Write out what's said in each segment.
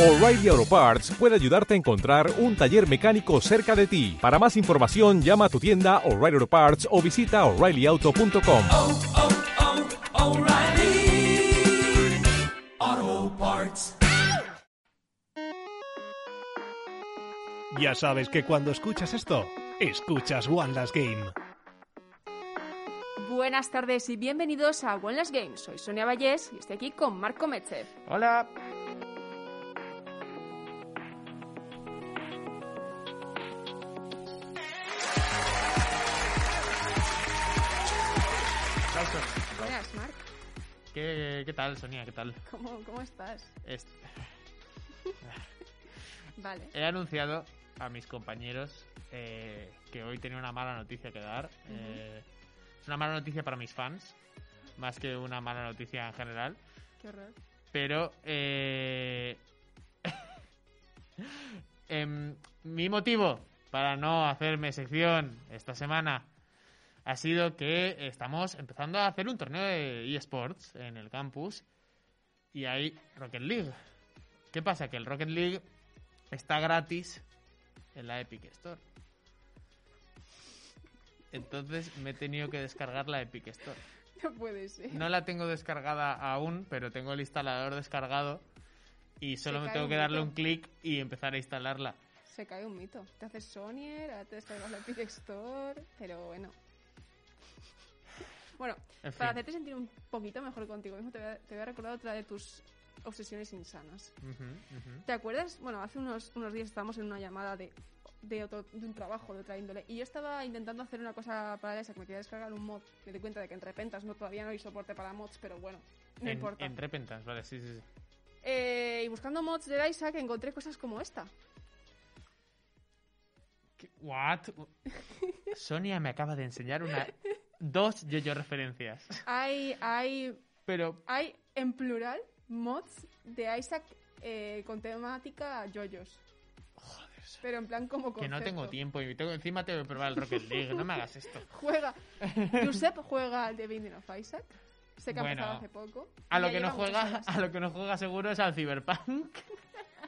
O'Reilly Auto Parts puede ayudarte a encontrar un taller mecánico cerca de ti. Para más información, llama a tu tienda O'Reilly Auto Parts o visita oreillyauto.com. oh, oh, Parts. Ya sabes que cuando escuchas esto, escuchas One Last Game. Buenas tardes y bienvenidos a One Last Games. Soy Sonia Vallés y estoy aquí con Marco Metzev. Hola. Buenas, Marc. ¿Qué, qué tal, Sonia? ¿Qué tal? ¿Cómo, cómo estás? Est- Vale. He anunciado a mis compañeros eh, que hoy tenía una mala noticia que dar. Eh, es una mala noticia para mis fans, más que una mala noticia en general. Qué horror. Pero eh, em, mi motivo para no hacerme sección esta semana ha sido que estamos empezando a hacer un torneo de eSports en el campus y hay Rocket League. ¿Qué pasa? Que el Rocket League está gratis en la Epic Store. Entonces me he tenido que descargar la Epic Store. No puede ser. No la tengo descargada aún, pero tengo el instalador descargado y solo me tengo que darle un clic y empezar a instalarla. Se cae un mito. Te haces ahora te descargas la Epic Store, pero bueno. Bueno, En para fin. hacerte sentir un poquito mejor contigo mismo, te voy, a, te voy a recordar otra de tus obsesiones insanas. ¿Te acuerdas? Bueno, hace unos, unos días estábamos en una llamada de, de, otro, de un trabajo de otra índole y yo estaba intentando hacer una cosa para esa que me quería descargar un mod. Me di cuenta de que en Repentas no, todavía no hay soporte para mods, pero bueno, no en, importa. en Repentance, vale, sí, sí, sí. Eh, y buscando mods de Isaac encontré cosas como esta. ¿Qué- ¿What? Sonia me acaba de enseñar una dos yo-yo referencias. Hay, hay, Pero hay en plural mods de Isaac eh, con temática yoyos. Pero en plan como que no concepto. tengo tiempo y tengo, encima tengo que probar el Rocket League, no me hagas esto. Juega. Josep juega al The Binding of Isaac. Sé que ha empezado hace poco. A lo que no juega, a lo que no juega seguro es al Cyberpunk.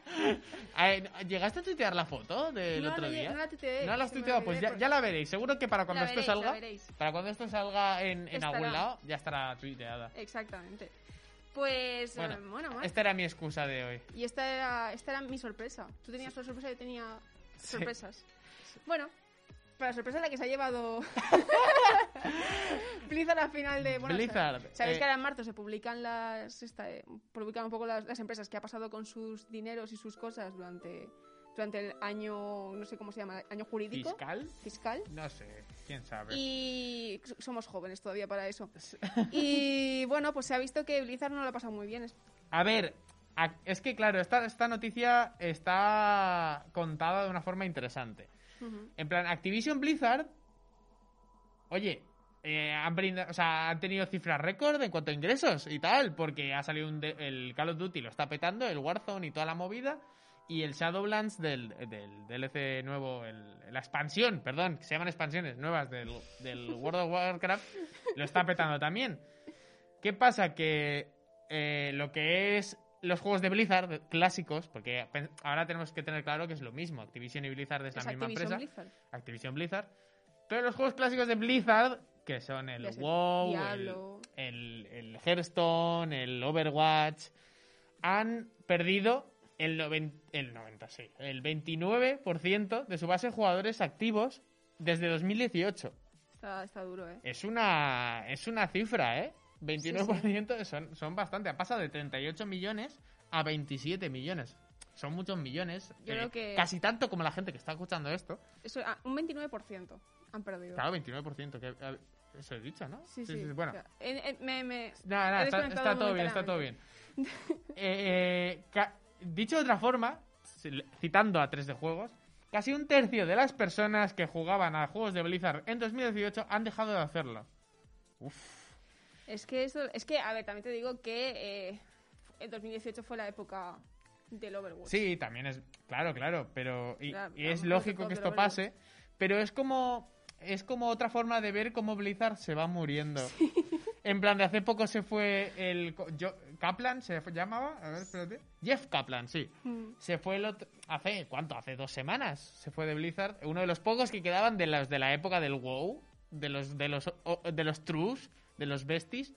¿Llegaste a tuitear la foto del No, otro no, día? no la tuiteé, ¿No la has tuiteado? Pues ya, ya la veréis. Seguro que para cuando La esto veréis, la salga, para cuando esto salga en, en algún lado, ya estará tuiteada. Exactamente. Pues, Bueno, eh, bueno, Marc, Esta era mi excusa de hoy. Y esta era, esta era mi sorpresa. Tú tenías una sorpresa y yo tenía Sí. sorpresas. Bueno, para sorpresa la que se ha llevado Blizzard al final de... Bueno, Blizzard, sa- Sabéis eh, que ahora en marzo se publican las... esta, eh, publican un poco las, las empresas que ha pasado con sus dineros y sus cosas durante, durante el año, no sé cómo se llama, año jurídico. ¿Fiscal? Fiscal. No sé, quién sabe. Y somos jóvenes todavía para eso. Y bueno, pues se ha visto que Blizzard no lo ha pasado muy bien. A ver, es que claro, esta, esta noticia está contada de una forma interesante. En plan, Activision Blizzard, oye, eh, han, brinda- o sea, han tenido cifras récord en cuanto a ingresos y tal, porque ha salido un de- el Call of Duty, lo está petando, el Warzone y toda la movida, y el Shadowlands del, del DLC nuevo, el- la expansión, perdón, que se llaman expansiones nuevas del, del World of Warcraft, lo está petando también. ¿Qué pasa? Que eh, lo que es los juegos de Blizzard clásicos, porque ahora tenemos que tener claro que es lo mismo, Activision y Blizzard es la misma Activision empresa. Blizzard. Activision Blizzard. Pero los juegos clásicos de Blizzard, que son el sé, WoW, el, el, el Hearthstone, el Overwatch, han perdido el, noven- el 90, sí, el 29% de su base de jugadores activos desde 2018. Está, está duro, ¿eh? Es una, es una cifra, ¿eh? 29% Son, son bastante. Ha pasado de 38 millones a 27 millones. Son muchos millones. Yo eh, creo que- Casi tanto como la gente que está escuchando esto. Eso, ah, un 29% han perdido. Claro, 29%. Que, eso he dicho, ¿no? Sí, sí. Bueno, O sea, en- en- me, me- nada, nada, está, todo bien, está todo bien. Eh, eh, dicho de otra forma, citando a 3 de juegos, casi un tercio de las personas que jugaban a juegos de Blizzard en 2018 han dejado de hacerlo. Es que eso, es que, a ver, también te digo que eh, el 2018 fue la época del Overwatch. Sí, también es. Claro, claro, pero. Y, Claro, y es lógico que esto pase, pero es como. Es como otra forma de ver cómo Blizzard se va muriendo. En plan, de hace poco se fue el. Yo, Kaplan se llamaba, a ver, espérate. Jeff Kaplan, sí. Mm. Se fue el otro, hace, ¿cuánto? Hace dos semanas. Se fue de Blizzard, uno de los pocos que quedaban de los de la época del WoW, de los de los de los Trus, de los Besties. No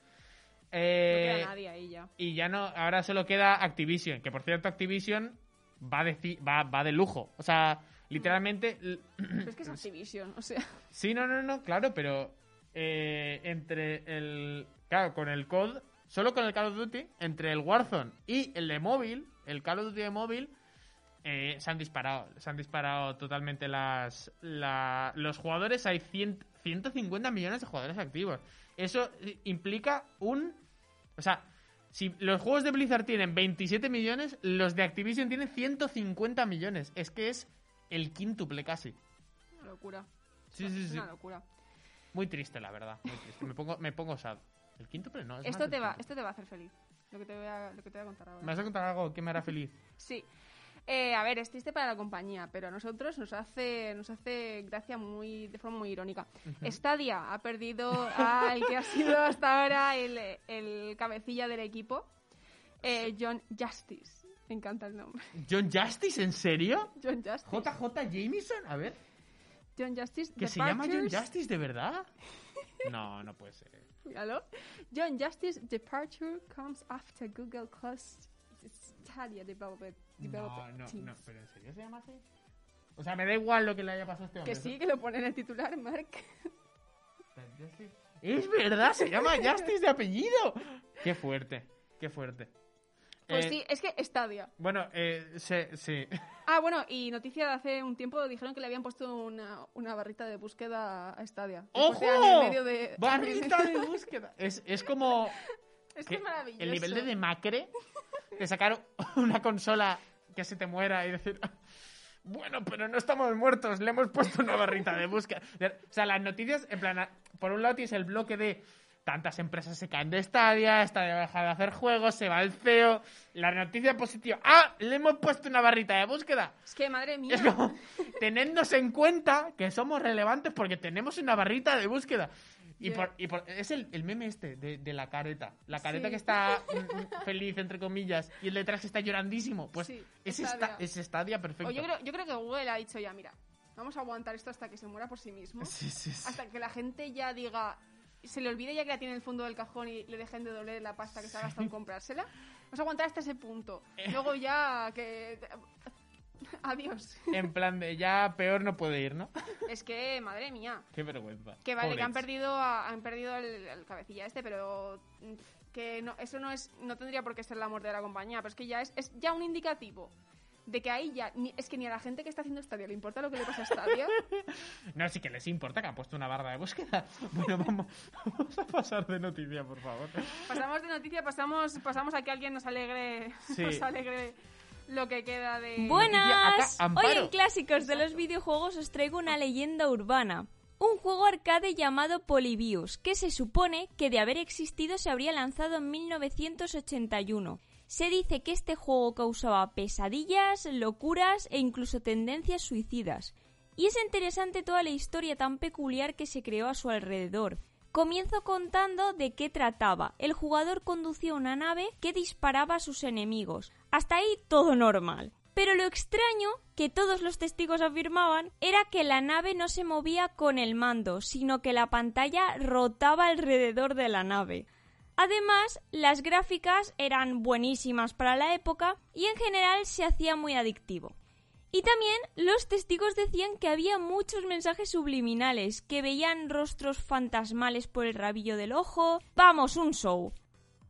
Eh, queda nadie ahí ya. y ya no, ahora solo queda Activision, que por cierto Activision va de, va, va de lujo. O sea, literalmente... Pero es que es Activision, o sea. Sí, no, no, no, claro, pero eh, entre el... Claro, con el COD, solo con el Call of Duty, entre el Warzone y el de móvil, el Call of Duty de móvil, eh, se han disparado. Se han disparado totalmente las, la- los jugadores. Hay 100 150 millones de jugadores activos. Eso eh, implica un... O sea, si los juegos de Blizzard tienen 27 millones, los de Activision tienen 150 millones. Es que es el quíntuple casi. Una locura. Sí, sí, Es sí. una locura. Muy triste, la verdad. Muy triste. Me pongo, me pongo sad. El quíntuple no. es Esto te, va, esto te va a hacer feliz. Lo que te voy a, lo que te voy a contar ahora. ¿Me vas a contar algo que me hará feliz? Sí. Eh, a ver, es triste para la compañía, pero a nosotros nos hace, nos hace gracia muy, de forma muy irónica. Stadia ha perdido al que ha sido hasta ahora el, el cabecilla del equipo, eh, John Justice. Me encanta el nombre. ¿John Justice? ¿En serio? John Justice. ¿JJ Jameson? A ver. John Justice. ¿Que se llama John Justice de verdad? No, no puede ser. Míralo. John Justice departure comes after Google closed Stadia development. No, no, teams. no. ¿Pero en serio se llama así? O sea, me da igual lo que le haya pasado a este hombre. Que sí, que lo pone en el titular, Mark. Es verdad, se llama Justice de apellido. Qué fuerte, qué fuerte. Pues Eh, sí, es que Stadia. Bueno, eh, sí, sí. Ah, bueno, y noticia de hace un tiempo dijeron que le habían puesto una, una barrita de búsqueda a Stadia. ¡Ojo! De medio de- Barrita de búsqueda. Es, es como Es que es maravilloso. el nivel de demacre de sacar una consola que se te muera y decir, bueno, pero no estamos muertos, le hemos puesto una barrita de búsqueda. O sea, las noticias, en plan, por un lado tienes el bloque de tantas empresas se caen de Stadia, Stadia deja de hacer juegos, se va el CEO. La noticia positiva, ¡ah! Le hemos puesto una barrita de búsqueda. Es que, madre mía. Es como, tenednos en cuenta que somos relevantes porque tenemos una barrita de búsqueda. Y, Ya. por, y por- es el, el meme este de, de la careta. La careta Sí. que está mm, mm, feliz, entre comillas, y el detrás que está llorandísimo. Pues Sí, es, esta, es Stadia perfecto. O yo, creo, yo creo que Google ha dicho ya, mira, vamos a aguantar esto hasta que se muera por sí mismo. Sí, sí, sí. Hasta que la gente ya diga, se le olvide ya que la tiene en el fondo del cajón y le dejen de doler la pasta que se ha gastado en comprársela. Vamos a aguantar hasta ese punto. Eh. Luego ya que... Adiós. En plan de ya peor no puede ir, ¿no? Es que, madre mía. Qué vergüenza. Que vale, que han perdido, a- han perdido el, el cabecilla este, pero que no, eso no es, no tendría por qué ser la muerte de la compañía, pero es que ya es, es ya un indicativo de que ahí ya, ni- es que ni a la gente que está haciendo Stadia le importa lo que le pasa a Stadia. No, sí que les importa que han puesto una barra de búsqueda. Bueno, vamos, vamos a pasar de noticia, por favor. pasamos de noticia, pasamos, pasamos a que alguien nos alegre, Sí. nos alegre lo que queda de... Buenas. acá. Hoy en Clásicos de los videojuegos os traigo una leyenda urbana. Un juego arcade llamado Polybius, que se supone que de haber existido se habría lanzado en 1981. Se dice que este juego causaba pesadillas, locuras e incluso tendencias suicidas. Y es interesante toda la historia tan peculiar que se creó a su alrededor. Comienzo contando de qué trataba. El jugador conducía una nave que disparaba a sus enemigos. Hasta ahí todo normal. Pero lo extraño, que todos los testigos afirmaban, era que la nave no se movía con el mando, sino que la pantalla rotaba alrededor de la nave. Además, las gráficas eran buenísimas para la época y en general se hacía muy adictivo. Y también los testigos decían que había muchos mensajes subliminales, que veían rostros fantasmales por el rabillo del ojo. Vamos, un show.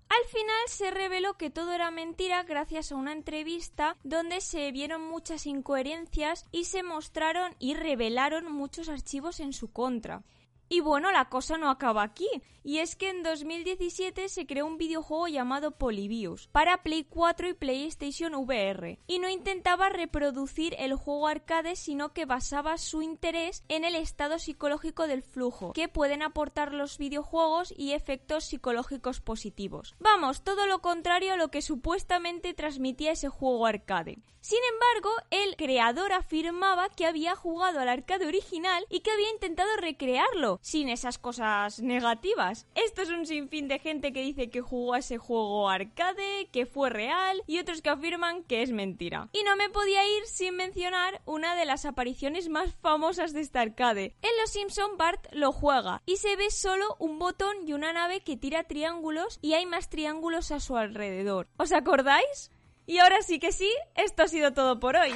Al final se reveló que todo era mentira gracias a una entrevista donde se vieron muchas incoherencias y se mostraron y revelaron muchos archivos en su contra. Y bueno, la cosa no acaba aquí, y es que en 2017 se creó un videojuego llamado Polybius para Play 4 y PlayStation VR, y no intentaba reproducir el juego arcade, sino que basaba su interés en el estado psicológico del flujo que pueden aportar los videojuegos y efectos psicológicos positivos. Vamos, todo lo contrario a lo que supuestamente transmitía ese juego arcade. Sin embargo, el creador afirmaba que había jugado al arcade original y que había intentado recrearlo, sin esas cosas negativas. Esto es un sinfín de gente que dice que jugó a ese juego arcade, que fue real, y otros que afirman que es mentira. Y no me podía ir sin mencionar una de las apariciones más famosas de esta arcade. En Los Simpson Bart lo juega y se ve solo un botón y una nave que tira triángulos y hay más triángulos a su alrededor. ¿Os acordáis? Y ahora sí que sí, esto ha sido todo por hoy.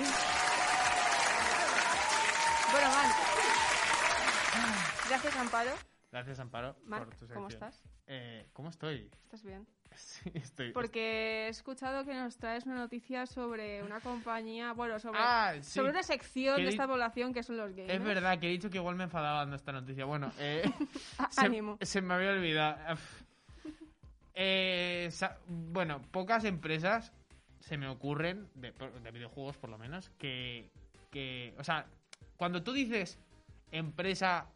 Bueno, Mar. Gracias, Amparo. Gracias, Amparo, Marc, por tu sección. ¿cómo estás? Eh, ¿Cómo estoy? ¿Estás bien? Sí, estoy... Porque he escuchado que nos traes una noticia sobre una compañía, bueno, sobre, Ah, sí. sobre una sección Que de esta población que son los gamers. Es verdad que he dicho que igual me enfadaba dando esta noticia. Bueno, eh, Ah, se, ánimo. se me había olvidado. Eh, bueno, pocas empresas se me ocurren, de, de videojuegos por lo menos, que, que... O sea, cuando tú dices empresa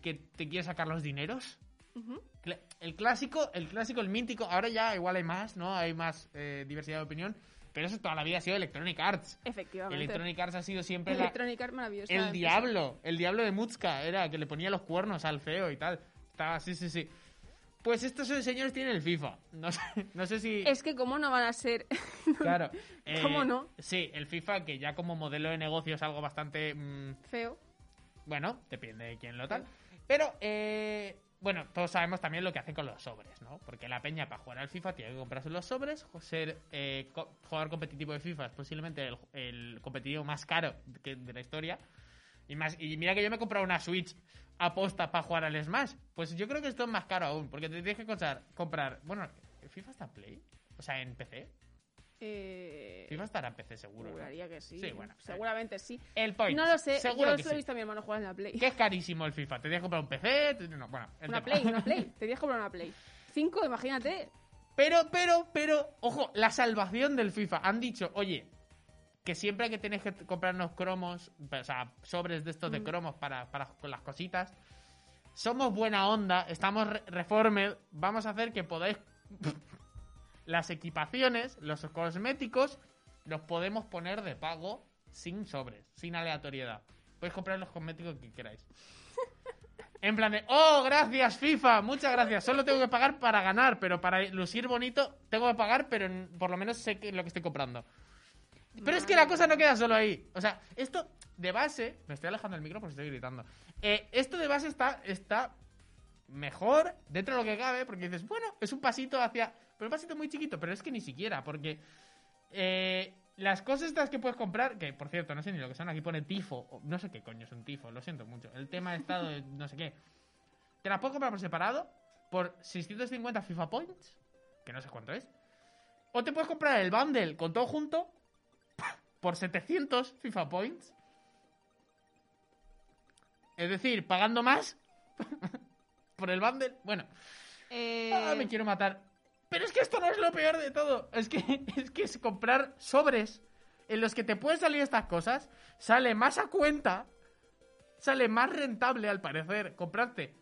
que te quiere sacar los dineros, Ujú. Cla- El clásico, el clásico, el mítico, ahora ya igual hay más, ¿no? Hay más eh, diversidad de opinión, pero eso toda la vida ha sido Electronic Arts. Efectivamente. Electronic Arts ha sido siempre la- Electronic Arts maravillosa. el diablo, el diablo de Mutska, era que le ponía los cuernos al feo y tal. Estaba, sí, sí, sí. Pues estos señores tienen el FIFA. No sé, no sé si... Es que cómo no van a ser... Claro. eh, ¿Cómo no? Sí, el FIFA, que ya como modelo de negocio es algo bastante... mm, Feo. bueno, depende de quién lo tal. Pero, eh, bueno, todos sabemos también lo que hacen con los sobres, ¿no? Porque la peña para jugar al FIFA tiene que comprarse los sobres. Ser eh, jugador competitivo de FIFA es posiblemente el, el competitivo más caro de la historia. Y, más, y mira que yo me he comprado una Switch aposta para jugar al Smash. Pues yo creo que esto es más caro aún, porque te tienes que comprar, comprar bueno, ¿el FIFA está en Play? O sea, en PC. Eh... FIFA estará en PC seguro. ¿no? Juraría que sí. Sí, bueno. Seguramente sí. El Point. No lo sé. Seguro Yo que solo he sí. visto a mi hermano jugar en la Play. Que es carísimo el FIFA. Te tienes que comprar un PC. te- no, bueno, Una tema. Play, una Play. Te tienes que comprar una Play. Cinco, imagínate. Pero, pero, pero, ojo, la salvación del FIFA. Han dicho, oye, que siempre que tenéis que comprarnos cromos, o sea, sobres de estos de Mm. cromos para, para las cositas, somos buena onda, estamos re- reformed, vamos a hacer que podáis... las equipaciones, los cosméticos, los podemos poner de pago sin sobres, sin aleatoriedad. Podéis comprar los cosméticos que queráis. En plan de, oh, gracias FIFA, muchas gracias. Solo tengo que pagar para ganar, pero para lucir bonito tengo que pagar, pero por lo menos sé que lo que estoy comprando. Pero es que la cosa no queda solo ahí. O sea, esto de base, me estoy alejando del micro porque estoy gritando. Eh, esto de base está, está mejor dentro de lo que cabe, porque dices, bueno, es un pasito hacia. Pero un pasito muy chiquito, pero es que ni siquiera, porque eh, las cosas estas que puedes comprar, que por cierto, no sé ni lo que son, aquí pone tifo, no sé qué coño es un tifo, lo siento mucho. El tema de estado de no sé qué. Te las puedes comprar por separado, por 650 FIFA Points, que no sé cuánto es. O te puedes comprar el bundle con todo junto por 700 FIFA Points. Es decir, pagando más por el bundle. Bueno, Eh, ah, me quiero matar. Pero es que esto no es lo peor de todo. Es que es que es comprar sobres en los que te pueden salir estas cosas. Sale más a cuenta. Sale más rentable, al parecer, comprarte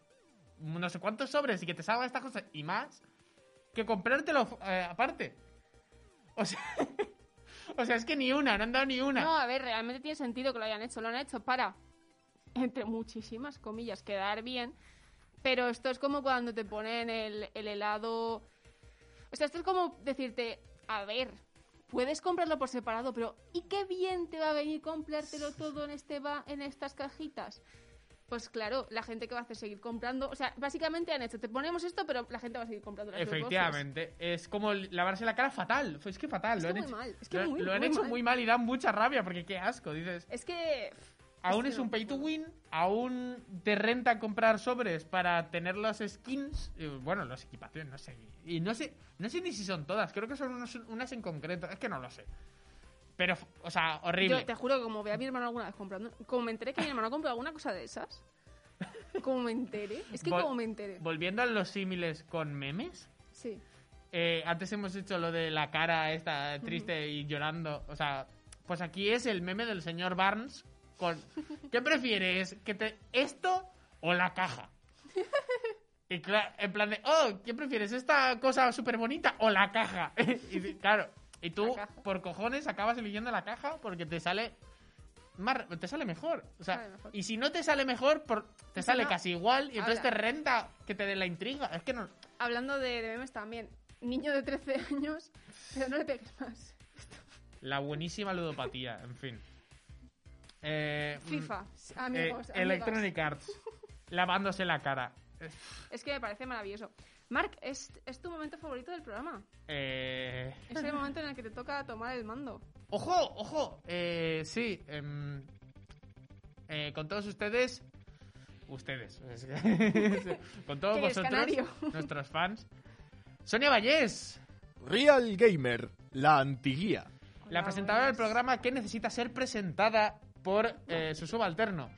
no sé cuántos sobres y que te salgan estas cosas y más que comprártelo eh, aparte. O sea, o sea, es que ni una, no han dado ni una. No, a ver, realmente tiene sentido que lo hayan hecho. Lo han hecho para, entre muchísimas comillas, quedar bien. Pero esto es como cuando te ponen el, el helado. O sea, esto es como decirte, a ver, puedes comprarlo por separado, pero ¿y qué bien te va a venir comprártelo todo en, este va en estas cajitas? Pues claro, la gente que va a hacer seguir comprando. O sea, básicamente han hecho, te ponemos esto, pero la gente va a seguir comprando las. Efectivamente, es como lavarse la cara fatal. Es que fatal, Es lo que han muy hecho. mal, es que lo, muy, lo han muy hecho mal. muy mal y da mucha rabia porque qué asco, dices. Es que. Aún es un pay to win, aún te renta comprar sobres para tener los skins, y, bueno, las equipaciones, no sé. Y no sé, no sé ni si son todas, creo que son unas, unas en concreto, es que no lo sé. Pero, o sea, horrible. Yo te juro que como vea a mi hermano alguna vez comprando, como me enteré que mi hermano ha comprado alguna cosa de esas, como me enteré, es que Vol- como me enteré, Volviendo a los símiles con memes, sí. Eh, antes hemos hecho lo de la cara esta triste y llorando. O sea, pues aquí es el meme del señor Barnes con... ¿Qué prefieres? ¿Que te esto o la caja? Y cla- en plan de, oh, ¿qué prefieres? ¿Esta cosa súper bonita o la caja? y claro, y tú por cojones acabas eligiendo la caja porque te sale más, te sale mejor. O sea, Sale mejor. y si no te sale mejor, por, te si sale no, casi igual y entonces te renta que te dé la intriga. Es que no. Hablando de, de memes también. Niño de 13 años, pero no le pegues más. La buenísima ludopatía, en fin. Eh, mm, FIFA, eh, amigos. Electronic Arts. Lavándose la cara. Es que me parece maravilloso. Mark, ¿es, es tu momento favorito del programa. Eh, Es el momento en el que te toca tomar el mando. ¡Ojo! ¡Ojo! Eh, sí. em, eh, con todos ustedes. Ustedes. es que- con todos ¿Qué eres, vosotros, canario? nuestros fans. Sonia Vallés, Real Gamer, la antiguía. la presentadora del programa que necesita ser presentada por eh, su subalterno.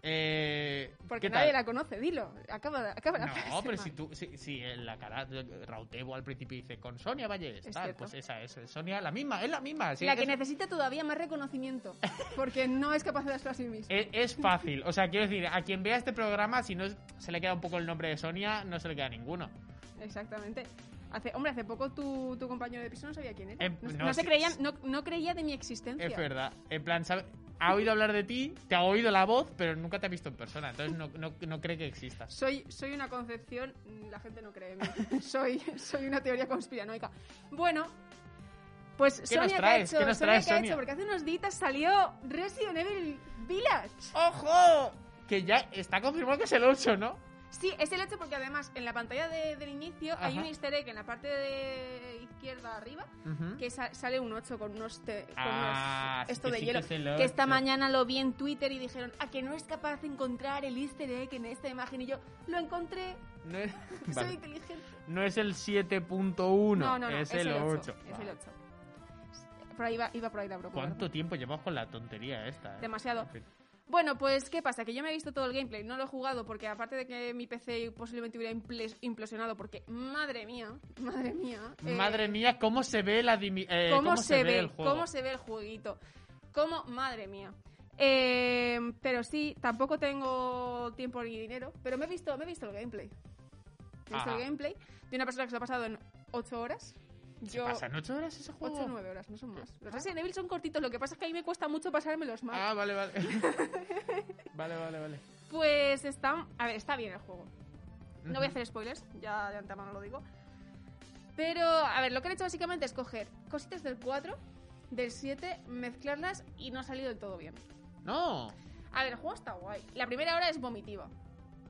Eh, Porque ¿qué nadie tal? la conoce, dilo. Acaba, acaba la No, frase, pero si tú, si, si en la cara Rautebo al principio dice con Sonia Vallés, Es tal, pues esa es, Sonia, la misma, es la misma. La es que necesita todavía más reconocimiento. Porque no es capaz de darse a sí misma. Es, es fácil, o sea, quiero decir, a quien vea este programa, si no se le queda un poco el nombre de Sonia, no se le queda ninguno. Exactamente. Hace, hombre, hace poco tu, tu compañero de piso no sabía quién era. No, se sí. no, no creía de mi existencia. Es verdad. En plan, sabe- ha oído hablar de ti, te ha oído la voz, pero nunca te ha visto en persona, entonces no, no, no cree que existas. Soy, soy una concepción, la gente no cree en mí. soy, soy una teoría conspiranoica. Bueno, pues ¿Qué Sonia, nos ¿qué ha traes? hecho? ¿Qué nos Sonia, traes, ¿qué ha Sonia? hecho? Porque hace unos días salió Resident Evil Village. ¡Ojo! Que ya está confirmado que es el 8, ¿no? Sí, es el hecho porque además en la pantalla de- del inicio hay Ajá. un easter egg en la parte de izquierda arriba que sa- sale un 8 con unos, te- con Ah, unos- esto de hielo. que es Que esta 8. mañana lo vi en Twitter y dijeron, a que no es capaz de encontrar el easter egg en esta imagen. Y yo, lo encontré, No es, soy vale. inteligente. No es el 7.1, No, no, no, es, el 8. Es el 8. Por ahí va, iba por ahí la broma. ¿Cuánto tiempo llevamos con la tontería esta? eh? Demasiado. En fin. Bueno, pues, ¿qué pasa? Que yo me he visto todo el gameplay, no lo he jugado porque aparte de que mi PC posiblemente hubiera implosionado porque, madre mía, madre mía. eh, Madre mía, cómo se ve la eh, cómo, se, ve, el juego. cómo se ve el jueguito. Cómo, madre mía. Eh, pero sí, tampoco tengo tiempo ni dinero, pero me he visto, me he visto el gameplay. Me he visto el gameplay de una persona que se lo ha pasado en 8 horas. ¿Se Yo, pasan 8 horas ese juego? 8 o 9 horas, no son más. Los Resident Evil son cortitos, lo que pasa es que a mí me cuesta mucho pasármelos más. Ah, vale, vale. vale, vale, vale. Pues está, a ver, está bien el juego. No voy a hacer spoilers, ya de antemano lo digo. Pero, a ver, lo que han hecho básicamente es coger cositas del 4, del 7, mezclarlas y no ha salido del todo bien. No, A ver, el juego está guay. La primera hora es vomitiva.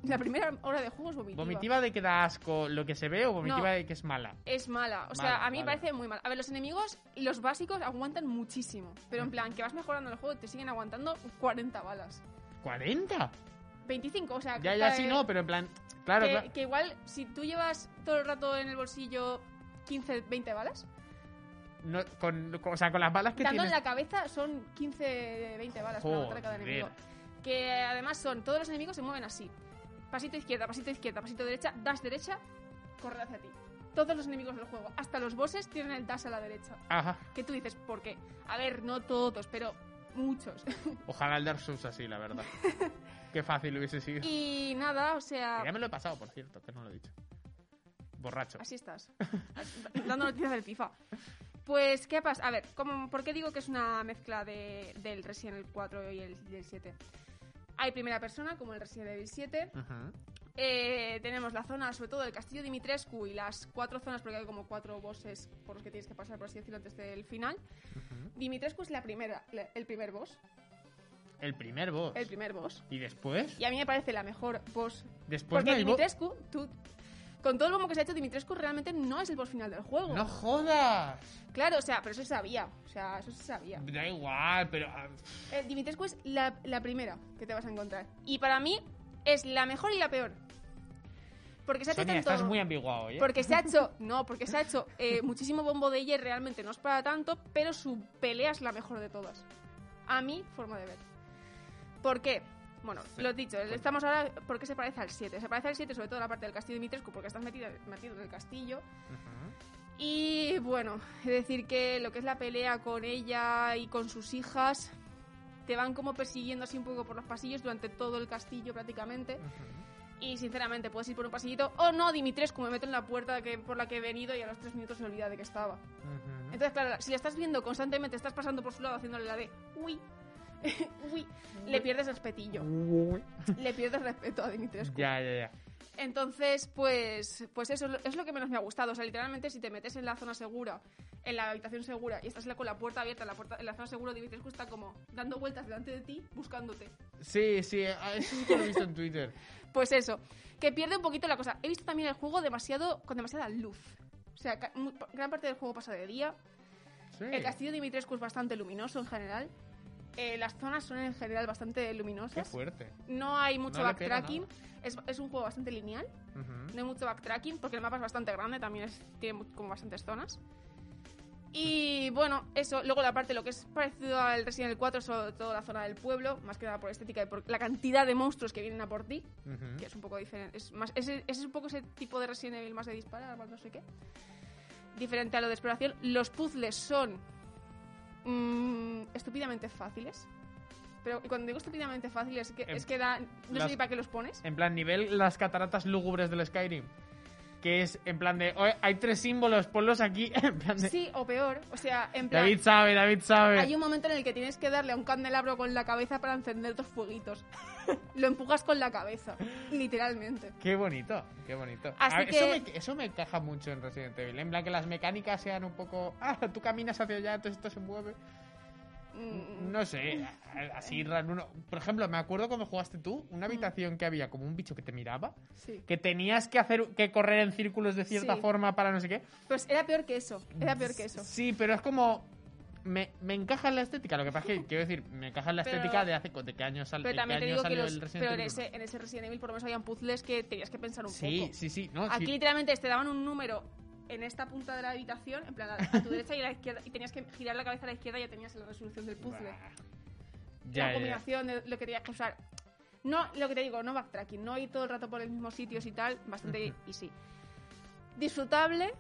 La primera hora de juego es vomitiva. vomitiva de que da asco lo que se ve o vomitiva No. de que es mala. Es mala. O sea, Mala, a mí me parece muy mal. A ver, los enemigos, los básicos, aguantan muchísimo. Pero en plan, que vas mejorando el juego te siguen aguantando 40 balas. ¿40? 25, o sea... Ya, ya, sí, no, pero en plan... Claro, que, claro. que igual, si tú llevas todo el rato en el bolsillo 15, 20 balas, No, con, con- o sea, con las balas que dando en tienes... la cabeza son 15, 20 balas para matar a cada Joder. enemigo. Que además son, todos los enemigos se mueven así. Pasito izquierda, pasito izquierda, pasito derecha, dash derecha, correr hacia ti. Todos los enemigos del juego, hasta los bosses, tienen el dash a la derecha. Ajá. Que tú dices, ¿por qué? A ver, no todos, pero muchos. Ojalá el Dark Souls así, la verdad. Qué fácil hubiese sido. y nada, o sea... Ya me lo he pasado, por cierto, que no lo he dicho. Borracho. Así estás. Dando noticias del FIFA. Pues, ¿qué pasa? A ver, ¿cómo, ¿por qué digo que es una mezcla de, del Resident Evil 4 y el, y el 7? Hay primera persona, como el Resident Evil 7. Ujú. Eh, tenemos la zona, sobre todo, del castillo Dimitrescu y las cuatro zonas, porque hay como cuatro bosses por los que tienes que pasar, por así decirlo, antes del final. Dimitrescu es la primera, la- el primer boss. El primer boss. El primer boss. ¿Y después? Y a mí me parece la mejor boss. Después Porque no hay bo- Dimitrescu, tú... Con todo el bombo que se ha hecho, Dimitrescu realmente no es el boss final del juego. ¡No jodas! Claro, o sea, pero eso se sabía. O sea, eso se sabía. Da igual, pero... ah, Eh, Dimitrescu es la, la primera que te vas a encontrar. Y para mí es la mejor y la peor. Porque se ha hecho Sonia, tanto... estás muy ambiguado, ¿eh? Porque se ha hecho... No, porque se ha hecho eh, muchísimo bombo de ella realmente no es para tanto, pero su pelea es la mejor de todas. A mi forma de ver. ¿Por qué? Bueno, lo dicho, estamos ahora porque se parece al 7. Se parece al 7 sobre todo la parte del castillo de Dimitrescu porque estás metido, metido en el castillo. Ujú. Y bueno, es decir que lo que es la pelea con ella y con sus hijas te van como persiguiendo así un poco por los pasillos durante todo el castillo prácticamente. Y sinceramente puedes ir por un pasillito o no, Dimitrescu me meto en la puerta que, por la que he venido y a los tres minutos se olvida de que estaba. Ujú. Entonces, claro, si la estás viendo constantemente, estás pasando por su lado haciéndole la de uy, Uy, le pierdes respetillo. Le pierdes respeto a Dimitrescu. Ya, ya, ya. Entonces, pues, pues eso es lo- que menos me ha gustado. O sea, literalmente, si te metes en la zona segura, en la habitación segura, y estás con la puerta abierta, la puerta, en la zona segura, Dimitrescu está como dando vueltas delante de ti, buscándote. Sí, sí, a- eso sí que lo he visto en Twitter. Pues eso, que pierde un poquito la cosa. He visto también el juego demasiado con demasiada luz. O sea, gran parte del juego pasa de día. Sí. El castillo de Dimitrescu es bastante luminoso en general. Eh, las zonas son en general bastante Qué luminosas. fuerte. No hay mucho No backtracking. Es, es un juego bastante lineal. No hay mucho backtracking porque el mapa es bastante grande, también es- tiene como bastantes zonas. Y bueno, eso, luego la parte, lo que es parecido al Resident Evil 4, sobre todo la zona del pueblo, más que nada por estética y por la cantidad de monstruos que vienen a por ti, que es un poco diferente. Es, más, ese, ese es un poco ese tipo de Resident Evil más de disparar, más no sé qué. Diferente a lo de exploración. Los puzzles son mm, estúpidamente fáciles. Pero cuando digo estúpidamente fáciles, es que, es que da, no las- sé ni para qué los pones. En plan, nivel las cataratas lúgubres del Skyrim. Que es en plan de, "Oye, hay tres símbolos, ponlos aquí. En plan de, Sí, o peor. O sea, en plan. David sabe, David sabe. Hay un momento en el que tienes que darle a un candelabro con la cabeza para encender dos fueguitos. Lo empujas con la cabeza, literalmente. Qué bonito, qué bonito. Así A ver, que- eso, me, eso me encaja mucho en Resident Evil. En plan, que las mecánicas sean un poco. Ah, tú caminas hacia allá, entonces esto se mueve. Mm, No sé, así raro. Por ejemplo, me acuerdo cuando jugaste tú, una habitación que había como un bicho que te miraba, sí. que tenías que hacer que correr en círculos de cierta Sí. forma para no sé qué. Pues era peor que eso. Era peor que eso. Sí, pero es como. Me, me encaja en la estética. Lo que pasa es que, quiero decir, me encaja en la Pero- estética de hace. ¿De qué año, sal- Pero qué también te año digo que salió los, el Resident pero en Evil ese, en ese Resident Evil por lo menos habían puzzles que tenías que pensar un Sí, poco. sí, sí. No, Aquí sí. literalmente te daban un número en esta punta de la habitación, en plan a tu derecha y a la izquierda, y tenías que girar la cabeza a la izquierda y ya tenías la resolución del puzzle. Ya, la ya. combinación de lo que tenías que usar. No, lo que te digo, no backtracking, no ir todo el rato por los mismos sitios y tal, bastante easy. Disfrutable.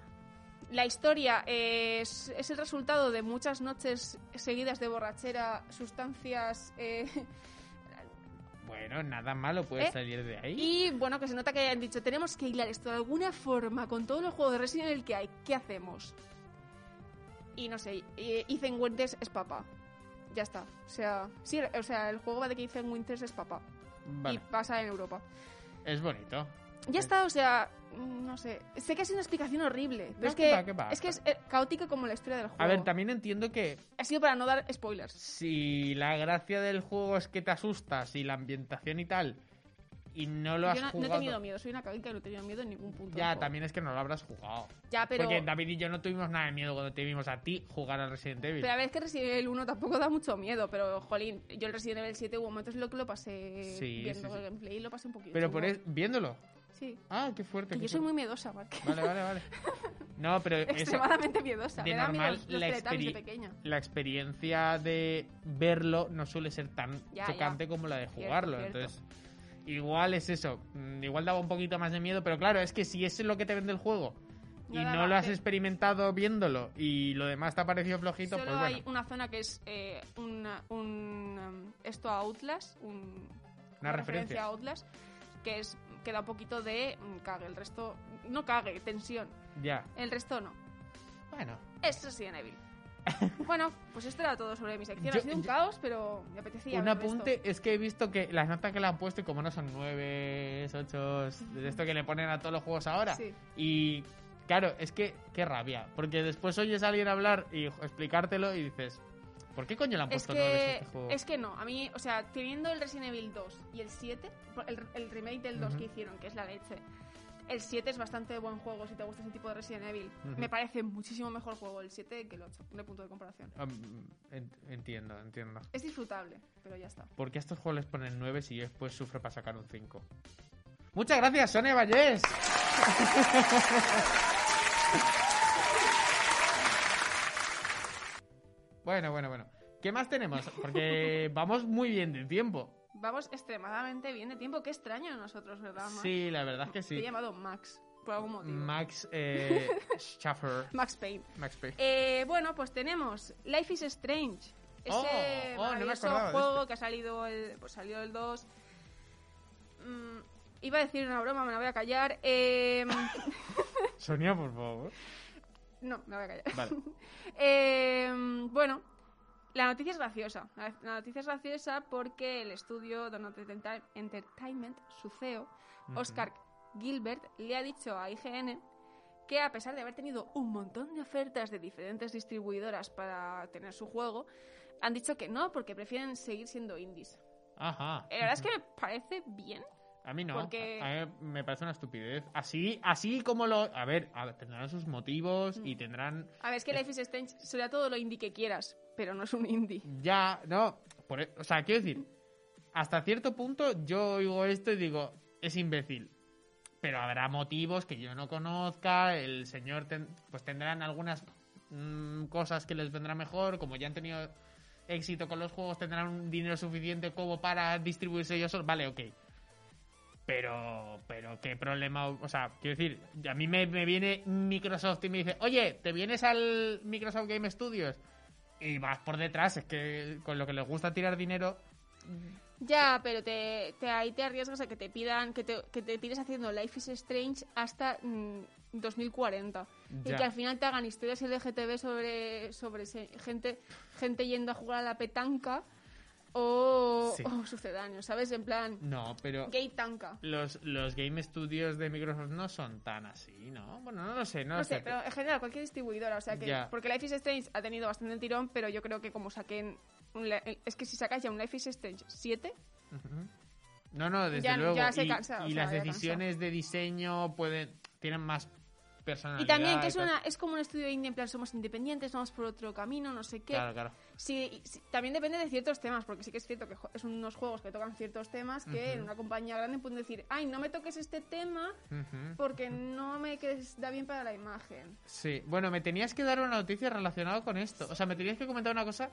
La historia es, es el resultado de muchas noches seguidas de borrachera, sustancias eh, Bueno, nada malo puede ¿Eh? salir de ahí. y bueno, que se nota que hayan dicho, tenemos que hilar esto de alguna forma con todos los juegos de Resident Evil que hay, ¿qué hacemos? Y no sé, eh, Ethan Winters es papá. Ya está. O sea, sí, o sea, el juego va de que Ethan Winters es papá. Vale. Y pasa en Europa. Es bonito. Ya está, o sea, no sé. Sé que es una explicación horrible, pero No, es que que, va, que va. es que es eh, caótica como la historia del juego. A ver, también entiendo que Ha sido para no dar spoilers. si la gracia del juego es que te asustas y la ambientación y tal, y no lo has Yo no, no jugado. he tenido miedo, soy una caótica y no he tenido miedo en ningún punto. Ya, también es que no lo habrás jugado. Ya, pero. Porque David y yo no tuvimos nada de miedo cuando te vimos a ti jugar al Resident Evil. Pero a ver, es que Resident Evil 1 tampoco da mucho miedo, pero jolín, yo el Resident Evil 7 hubo momentos en los que lo pasé Sí, viendo sí, sí. el gameplay y lo pasé un poquito. Pero por es- viéndolo. Sí. Ah, qué fuerte. Que qué yo soy muy miedosa. Vale, vale, vale. No, pero eso, Extremadamente miedosa. de Me normal, la, pequeña. la experiencia de verlo no suele ser tan Ya, chocante ya. como la de jugarlo. cierto. Entonces, igual es eso. Mm, Igual daba un poquito más de miedo, pero claro, es que si es lo que te vende el juego y No lo has experimentado viéndolo y lo demás te ha parecido flojito, Solo pues hay una zona que es eh, una- un, um, esto a Outlast, un- Una referencia. a Outlast, que es que da un poquito de mm, cague. El resto, no cague, tensión. Ya. El resto no. Bueno. Es Resident Evil. bueno, pues esto era todo sobre mi sección. Yo- ha sido un yo- caos, pero me apetecía. Un esto. apunte es que he visto que las notas que le han puesto, y como no son nueve, ocho, de esto que le ponen a todos los juegos ahora. Sí. Y claro, es que qué rabia. Porque después oyes a alguien hablar y explicártelo y dices, ¿por qué coño le han Es puesto nueve a que, este juego? es que no, a mí, o sea, teniendo el Resident Evil 2 y el 7, el, el remake del 2 Ujú. que hicieron, que es la leche, el 7 es bastante buen juego si te gusta ese tipo de Resident Evil. Ujú. Me parece muchísimo mejor juego el 7 que el 8, no hay punto de comparación. Um, en- entiendo, entiendo. Es disfrutable, pero ya está. ¿Por qué a estos juegos les ponen 9 si después sufro para sacar un 5? Muchas gracias, Sonia Vallés. bueno, bueno, bueno. ¿Qué más tenemos? Porque vamos muy bien de tiempo. Vamos extremadamente bien de tiempo. Qué extraño nosotros, ¿verdad, Max? Sí, la verdad es que Te he sí. llamado Max, por algún motivo. Max eh, Schaffer. Max Payne. Max Payne. Eh, bueno, pues tenemos Life is Strange. Ese Oh, oh, no me juego que ha salido el, pues salió el 2. Mm, iba a decir una broma, me la voy a callar. Eh, Sonia, por favor. No, me voy a callar. Vale. Eh, bueno, La noticia es graciosa. La noticia es graciosa porque el estudio Donut Enter- Entertainment, su CEO, Oscar Gilbert, le ha dicho a IGN que a pesar de haber tenido un montón de ofertas de diferentes distribuidoras para tener su juego, han dicho que no, porque prefieren seguir siendo indies. Ajá. La verdad es que me parece bien. A mí no. porque- A mí me parece una estupidez. Así, así como lo. A ver, a ver, tendrán sus motivos y tendrán. A ver, es que Life is Strange será todo lo indie que quieras, pero no es un indie. Ya, no. por e- o sea, quiero decir, hasta cierto punto yo oigo esto y digo, es imbécil. Pero habrá motivos que yo no conozca. El señor, ten- pues tendrán algunas mm, cosas que les vendrá mejor. Como ya han tenido éxito con los juegos, tendrán un dinero suficiente como para distribuirse ellos solos. Vale, ok. Pero, pero qué problema, o sea, quiero decir, a mí me, me viene Microsoft y me dice, oye, ¿te vienes al Microsoft Game Studios? Y vas por detrás, es que con lo que les gusta tirar dinero, Ya, pero te, te- ahí te arriesgas a que te pidan que te, que te tires haciendo Life is Strange hasta mm, 2040. Y Ya. que al final te hagan historias LGTB sobre, sobre gente, gente yendo a jugar a la petanca o, Sí. o sucedáneos, ¿sabes? En plan, no, pero gay tanca. los, los Game Studios de Microsoft no son tan así, ¿no? Bueno, no lo sé, no, No lo sé, sé. pero en general cualquier distribuidora, o sea que... Ya. Porque Life is Strange ha tenido bastante tirón, pero yo creo que como saquen... un es que si sacas ya un Life is Strange 7, Ujú. No, no, desde Ya- luego. ya se y cansa, y sea, las cansa. decisiones de diseño pueden tienen más personalidad. Y también que es, una, es como un estudio indie, en plan somos independientes, vamos por otro camino, no sé qué. Claro, claro. Sí, sí, también depende de ciertos temas, porque sí que es cierto que es unos juegos que tocan ciertos temas que en una compañía grande pueden decir, ay, no me toques este tema porque no me da bien para la imagen. Sí, bueno, me tenías que dar una noticia relacionada con esto. O sea, me tenías que comentar una cosa.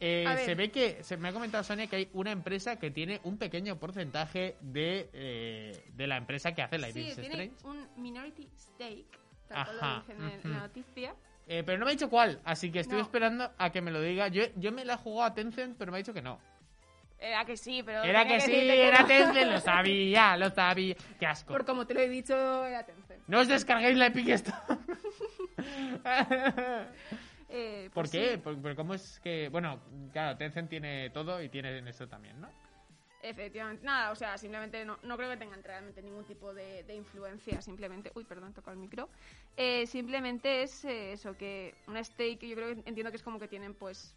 Eh, se ve que, se me ha comentado Sonia que hay una empresa que tiene un pequeño porcentaje de, eh, de la empresa que hace la sí, tiene Strange. un minority stake, tal lo dicen en, la noticia. Eh, pero no me ha dicho cuál, así que estoy No. esperando a que me lo diga. Yo, yo me la he jugado a Tencent, pero me ha dicho que no. Era que sí, pero... Era que sí, era. Tencent, lo sabía, lo sabía. Qué asco. Por como te lo he dicho, era Tencent. No os descarguéis la Epic Store. Eh, ¿Por pues qué? sí, ¿Por, por cómo es que.? Bueno, claro, Tencent tiene todo y tiene eso también, ¿no? Efectivamente. Nada, o sea, simplemente no, no creo que tengan realmente ningún tipo de, de influencia. Simplemente. Uy, perdón, toca el micro. Eh, simplemente es eh, eso, que una stake, yo creo que entiendo que es como que tienen, pues.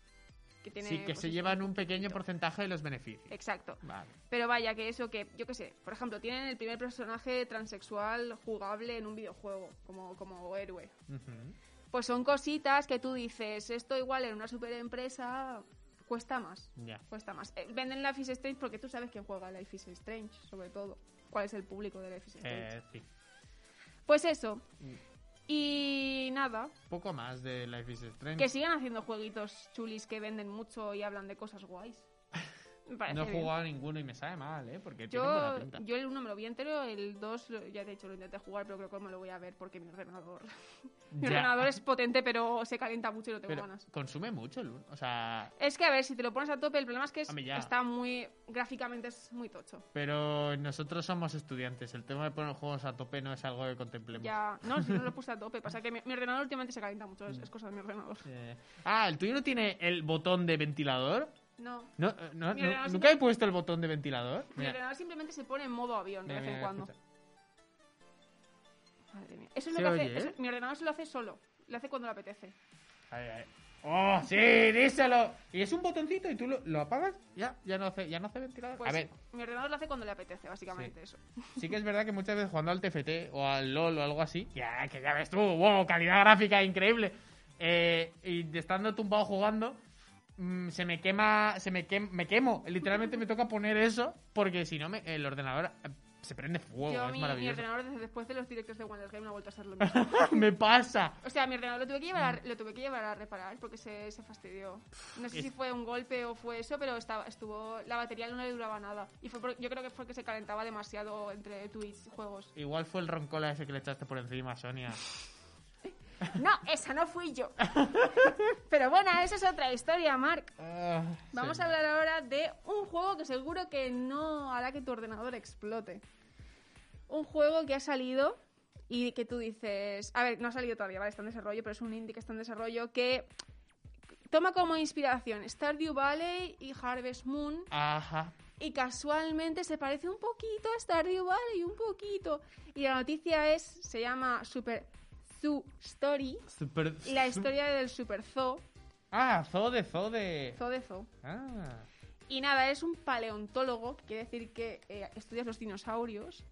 Que tiene, sí, que pues, se eso, llevan un pequeño poquito. porcentaje de los beneficios. Exacto. Vale. Pero vaya, que eso que, yo qué sé, por ejemplo, tienen el primer personaje transexual jugable en un videojuego, como, como héroe. Pues son cositas que tú dices, esto igual en una super empresa cuesta más. Ya. Cuesta más. Eh, venden Life is Strange porque tú sabes quién juega Life is Strange, sobre todo. ¿Cuál es el público de Life is Strange? Eh, sí. Pues eso. Mm. Y nada, Poco más de Life is Strange. que sigan haciendo jueguitos chulis que venden mucho y hablan de cosas guays. Parece No he bien. jugado a ninguno y me sabe mal, ¿eh? Porque tiene buena Yo, pinta. yo el 1 me lo vi entero, el 2 lo- ya te he dicho, lo intenté jugar, pero creo que me lo voy a ver porque mi ordenador. mi ordenador es potente, pero se calienta mucho y no tengo Pero ganas. consume mucho el uno. O sea, Es que a ver, si te lo pones a tope, el problema es que es- está muy. gráficamente es muy tocho. pero nosotros somos estudiantes. El tema de poner juegos a tope no es algo que contemplemos. Ya. No, si no lo puse a tope. Pasa que mi, mi ordenador últimamente se calienta mucho, es, es cosa de mi ordenador. Ah, ¿el tuyo no tiene el botón de ventilador? No. No, eh, no, no- ¿Nunca he puesto el botón de ventilador? Mi ordenador simplemente se pone en modo avión de vez en cuando. escucha. Madre mía. Eso es ¿Se lo que oye, hace. eh? eso- mi ordenador se lo hace solo. Lo hace cuando le apetece. Ay, ay. ¡Oh, sí! ¡Díselo! Y es un botoncito y tú lo, lo apagas, ya, ya no hace, ya no hace ventilador. Pues a ver, mi ordenador lo hace cuando le apetece, básicamente Sí. eso. sí que es verdad que muchas veces jugando al TFT o al LOL o algo así, ya, que ya ves tú, wow, calidad gráfica increíble. Eh, y estando tumbado jugando, mm, se me quema, se me, quem- me quemo. Literalmente me toca poner eso porque si no me, el ordenador eh, se prende fuego, Yo, es mi, mi maravilloso. ordenador, desde después de los directos de Wonder Game, no ha vuelto a ser lo mismo. me pasa. O sea, mi ordenador lo tuve que llevar a, lo tuve que llevar a reparar porque se, se fastidió. No sé Es- si fue un golpe o fue eso, pero estaba, estuvo la batería no le duraba nada. Y fue por- yo creo que fue que se calentaba demasiado entre Twitch y juegos. Igual fue el roncola ese que le echaste por encima, Sonia. No, esa no fui yo. pero bueno, esa es otra historia, Mark. Ah, Vamos sí. a hablar ahora de un juego que seguro que no hará que tu ordenador explote. Un juego que ha salido y que tú dices... A ver, no ha salido todavía, ¿vale? Está en desarrollo, pero es un indie que está en desarrollo que toma como inspiración Stardew Valley y Harvest Moon Ajá. y casualmente se parece un poquito a Stardew Valley, un poquito. Y la noticia es, se llama Super Zoo Story, Super... la historia del Super Zoo, Ah, zoo de zoo de... Zoo de Zoo. Ah. Y nada, es un paleontólogo, que quiere decir que eh, estudias los dinosaurios.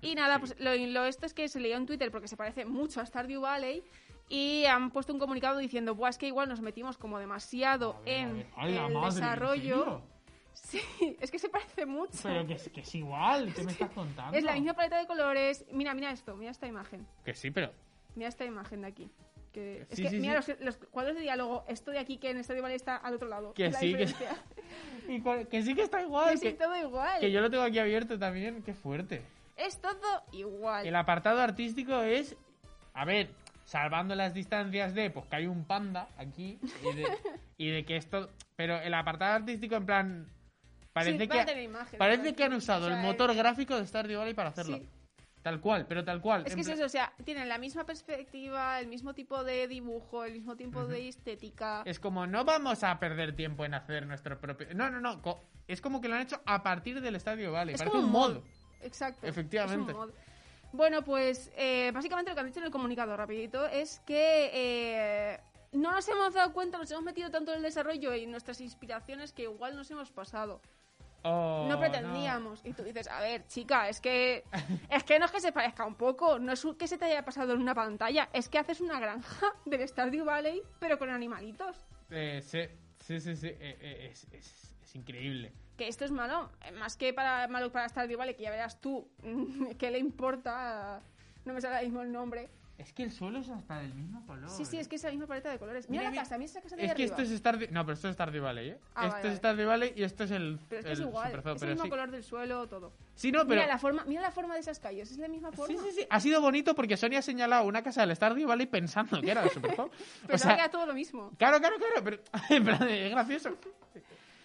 Y nada, pues lo, lo esto es que se leía en Twitter porque se parece mucho a Stardew Valley y han puesto un comunicado diciendo, Buah, es que igual nos metimos como demasiado ver, en ver. ¡Ay, la el madre, ¿en desarrollo. Sí, es que se parece mucho. Pero que es, que es igual, ¿qué me estás contando? Es la misma paleta de colores. Mira, mira esto, mira esta imagen. Que sí, pero... Mira esta imagen de aquí. Que, es Sí, que sí, mira sí. Los, los cuadros de diálogo, esto de aquí que en Stardew Valley está al otro lado. Que la sí, que- diferencia. Y cual- que sí que está igual. Que sí, Que, todo igual. que yo lo tengo aquí abierto también. Qué fuerte. Es todo igual. El apartado artístico es... A ver, salvando las distancias de... Pues que hay un panda aquí y de, y de que esto... Pero el apartado artístico en plan... Parece que, parece que han usado O sea, el motor gráfico de Stardew Valley para hacerlo. Tal cual, pero tal cual. Es que es eso, o sea, tienen la misma perspectiva, el mismo tipo de dibujo, el mismo tipo de estética. Es como, no vamos a perder tiempo en hacer nuestro propio... No, no, no. co- Es como que lo han hecho a partir del Estadio Valley. Es Parece como un mod. Exacto. Efectivamente. Bueno, pues eh, básicamente lo que han dicho en el comunicado rapidito es que eh, no nos hemos dado cuenta, nos hemos metido tanto en el desarrollo y en nuestras inspiraciones que igual nos hemos pasado. Oh, no pretendíamos. Y tú dices, a ver, chica, es que es que no es que se parezca un poco, no es que se te haya pasado en una pantalla, es que haces una granja del Stardew Valley, pero con animalitos. Eh, sí, sí, sí, sí, eh, eh, es, es- es increíble. Que esto es malo, eh, más que para malo para Stardew Valley, que ya verás tú qué le importa, no me sale ahora mismo el nombre. Es que el suelo es hasta del mismo color. Sí, sí, es que es la misma paleta de colores. Mira, Mira, la casa, mira esa casa de Es que arriba. esto es Stardew... No, pero esto es Stardew Valley, ¿eh? Ah, esto vale, es. Stardew Valley y esto es el Pero es que es igual, es el mismo sí. color del suelo, todo. Sí, no, pero... Mira la forma, mira la forma de esas calles, es la misma forma. Sí, sí, sí. Ha sido bonito porque Sony ha señalado una casa del Stardew Valley pensando que era el Super Zoo. Pero o sea, era todo lo mismo. claro, claro, claro, pero en plan, es gracioso.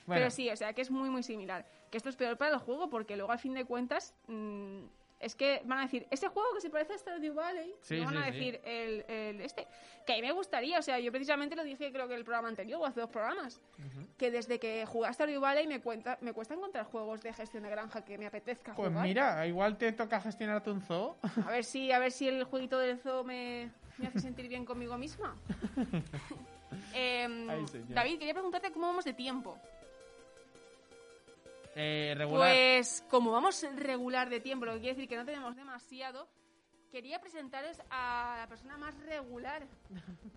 Bueno, Pero sí, o sea, que es muy, muy similar. Que esto es peor para el juego porque luego, al fin de cuentas, mm, es que van a decir, ese juego que se parece a Stardew Valley, Sí, van sí, a sí. decir el, el este. Que a mí me gustaría, o sea, yo precisamente lo dije creo que el programa anterior o hace dos programas, que desde que jugué a Stardew Valley me, cuenta, me cuesta encontrar juegos de gestión de granja que me apetezca Pues jugar. mira, igual te toca gestionarte un zoo. A ver si, a ver si el jueguito del zoo me, me hace sentir bien conmigo misma. Em, Ay. David, quería preguntarte cómo vamos de tiempo. Eh, regular. Pues como vamos regular de tiempo, lo que quiere decir que no tenemos demasiado, quería presentaros a la persona más regular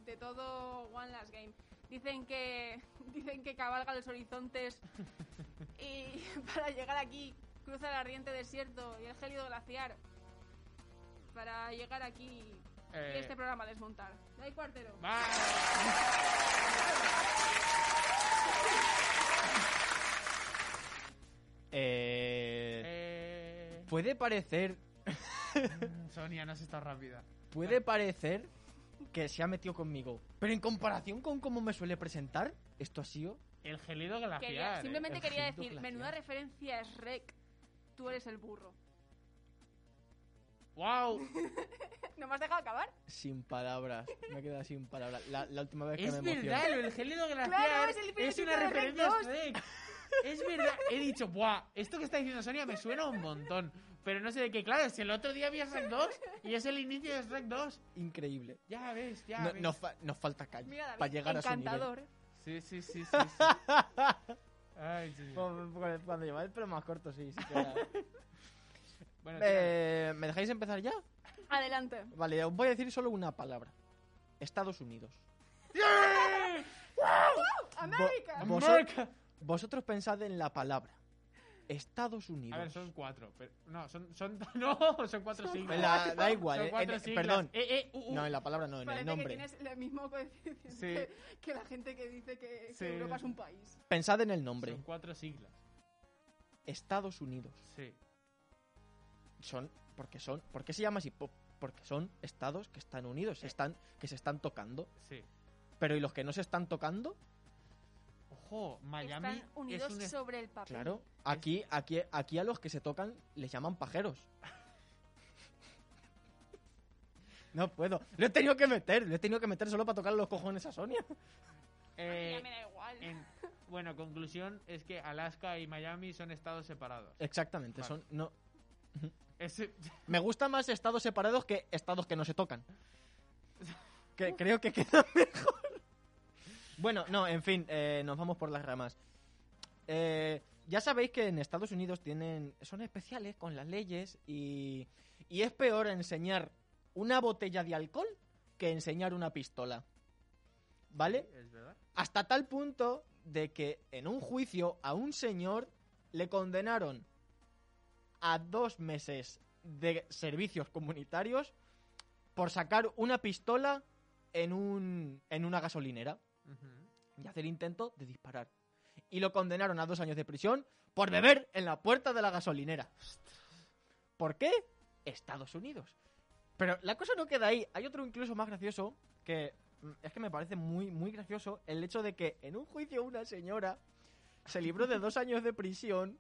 de todo One Last Game. Dicen que dicen que cabalga los horizontes y para llegar aquí cruza el ardiente desierto y el gélido glaciar para llegar aquí Eh. y este programa desmontar. No hay cuartero. Va. Eh, Eh, puede parecer, Sonia, no has estado rápida. puede parecer que se ha metido conmigo. Pero en comparación con cómo me suele presentar, esto ha sido El gelido glaciar. Quería- eh. simplemente el quería decir, menuda referencia es Rec. Tú eres el burro. ¡Wow! ¿No me has dejado acabar? sin palabras. Me he quedado sin palabras. La, la última vez que Es me emocioné. verdad, lo del gélido glaciar Claro, es el es una referencia a 2. Shrek. Es verdad, he dicho, ¡buah! Esto que está diciendo Sonia me suena un montón. Pero no sé de qué, claro, si el otro día vi Shrek 2 y es el inicio de Shrek 2. Increíble. Ya ves, ya No- ves. nos, fa- nos falta calle Mira, David, para llegar a su nivel. encantador. Sí, sí, sí, sí. sí. Ay, sí. Cuando, cuando lleva el pelo más corto, sí, sí que era. Bueno. Eh, ¿Me dejáis empezar ya? Adelante. Vale, os voy a decir solo una palabra. Estados Unidos. ¡América! Vo- America. Vosotros pensad en la palabra. Estados Unidos. A ver, son cuatro. Pero, no, son, son, no, son cuatro siglas. La- da igual, Son eh, cuatro siglas. perdón. Eh, eh, uh, uh. No, en la palabra no, en Parece el que nombre. tienes el mismo coeficiente Sí. que la gente que dice que, que. Europa es un país. Pensad en el nombre. Son cuatro siglas. Estados Unidos. Sí. Son, porque son, ¿por qué se llama así? Po- Porque son estados que están unidos, están, que se están tocando. Sí. Pero ¿y los que no se están tocando? Ojo, Miami Están unidos es un est- sobre el papel. Claro, aquí, aquí, aquí a los que se tocan les llaman pajeros. No puedo. Lo he tenido que meter, lo he tenido que meter solo para tocar los cojones a Sonia. Eh, ya me da igual. en- bueno, conclusión es que Alaska y Miami son estados separados. Exactamente, Vale. son no Ese- me gustan más estados separados que estados que no se tocan. Que creo que queda mejor. Bueno, no, en fin, eh, nos vamos por las ramas. Eh, ya sabéis que en Estados Unidos tienen son especiales con las leyes y, y es peor enseñar una botella de alcohol que enseñar una pistola. ¿Vale? ¿Es verdad? Hasta tal punto de que en un juicio a un señor le condenaron a dos meses de servicios comunitarios por sacar una pistola en, un, en una gasolinera Y hacer intento de disparar. Y lo condenaron a dos años de prisión por beber en la puerta de la gasolinera. ¿Por qué? Estados Unidos. Pero la cosa no queda ahí. Hay otro incluso más gracioso que mm, es que me parece muy, muy gracioso el hecho de que en un juicio una señora se libró de dos años de prisión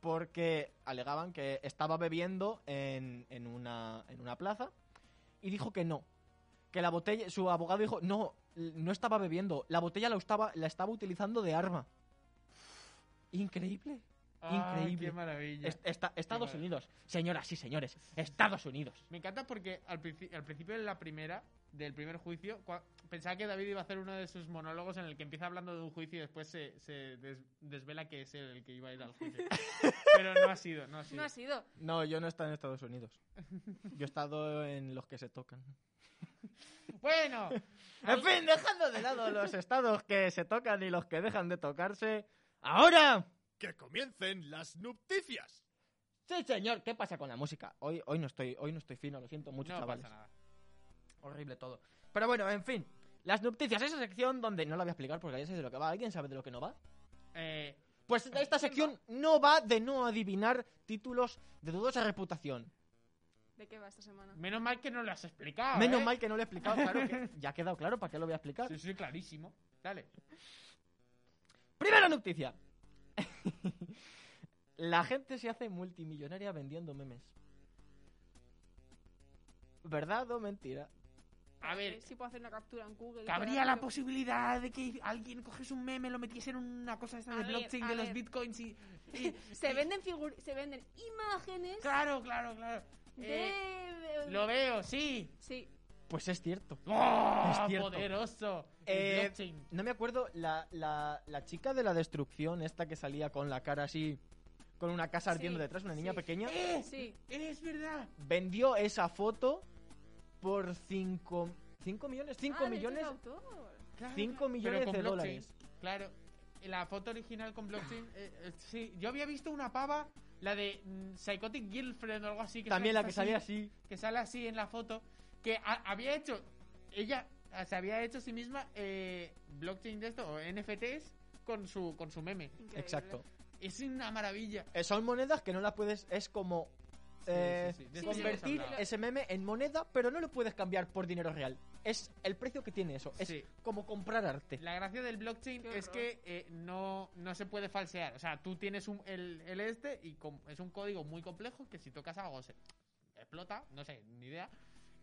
porque alegaban que estaba bebiendo en, en una, en una plaza y dijo que no. Que la botella, su abogado dijo, no, no estaba bebiendo, la botella la estaba, la estaba utilizando de arma. Increíble. Ay, Increíble. qué maravilla. Est- esta- Estados Qué Unidos. Señoras y señores, Estados Unidos. Me encanta porque al, al principio de la primera, del primer juicio, pensaba que David iba a hacer uno de sus monólogos en el que empieza hablando de un juicio y después se, se des- desvela que es él el que iba a ir al juicio. Pero no ha sido, no ha sido. No ha sido. No, yo no he estado en Estados Unidos. Yo he estado en los que se tocan. Bueno, En fin, dejando de lado los estados que se tocan y los que dejan de tocarse. ¡Ahora! ¡Que comiencen las noticias! Sí, señor, ¿qué pasa con la música? Hoy, hoy, no, estoy, hoy no estoy fino, lo siento mucho, no chavales. pasa nada. Horrible todo. Pero bueno, en fin. Las noticias, esa sección donde no la voy a explicar porque ya sé de lo que va. ¿Alguien sabe de lo que no va? Eh, Pues esta sección no va de no adivinar títulos de dudosa reputación. ¿De qué va esta semana? menos mal que no lo has explicado. Menos ¿eh? mal que no lo he explicado, claro que ya ha quedado claro para qué lo voy a explicar. Sí, sí, clarísimo. Dale. Primera noticia. La gente se hace multimillonaria vendiendo memes. ¿Verdad o mentira? A ver, sí puedo hacer una captura en Google. cabría la posibilidad de que alguien cogiese un meme, lo metiese en una cosa esta de blockchain de los bitcoins y. y- Se venden se venden imágenes Claro, claro, claro. Eh, lo veo, sí. Sí. Pues es cierto. ¡Oh! Es cierto. poderoso. Eh, no me acuerdo, la, la, la chica de la destrucción, esta que salía con la cara así, con una casa ardiendo Sí, detrás, una niña sí. pequeña, ¡Eh! Sí. Es verdad. vendió esa foto por 5 cinco millones, 5 Ah, millones, autor. Claro, 5 claro. millones de blockchain, dólares. Claro. La foto original con blockchain. eh, eh, sí, yo había visto una pava, la de mm, Psychotic Girlfriend o algo así. Que También sale- la que salía así. Que sale así en la foto. Que ha- había hecho. Ella se había hecho a sí misma eh, blockchain de esto, o NFTs, con su, con su meme. Increíble. Exacto. Es una maravilla. Eh, son monedas que no las puedes, es como eh, sí, sí. Convertir ese meme en moneda, pero no lo puedes cambiar por dinero real. Es el precio que tiene eso. Es Sí. como comprar arte. La gracia del blockchain Qué es horror. que eh, no, no se puede falsear. O sea, tú tienes un, el, el este y com- es un código muy complejo que si tocas algo se explota, no sé, ni idea.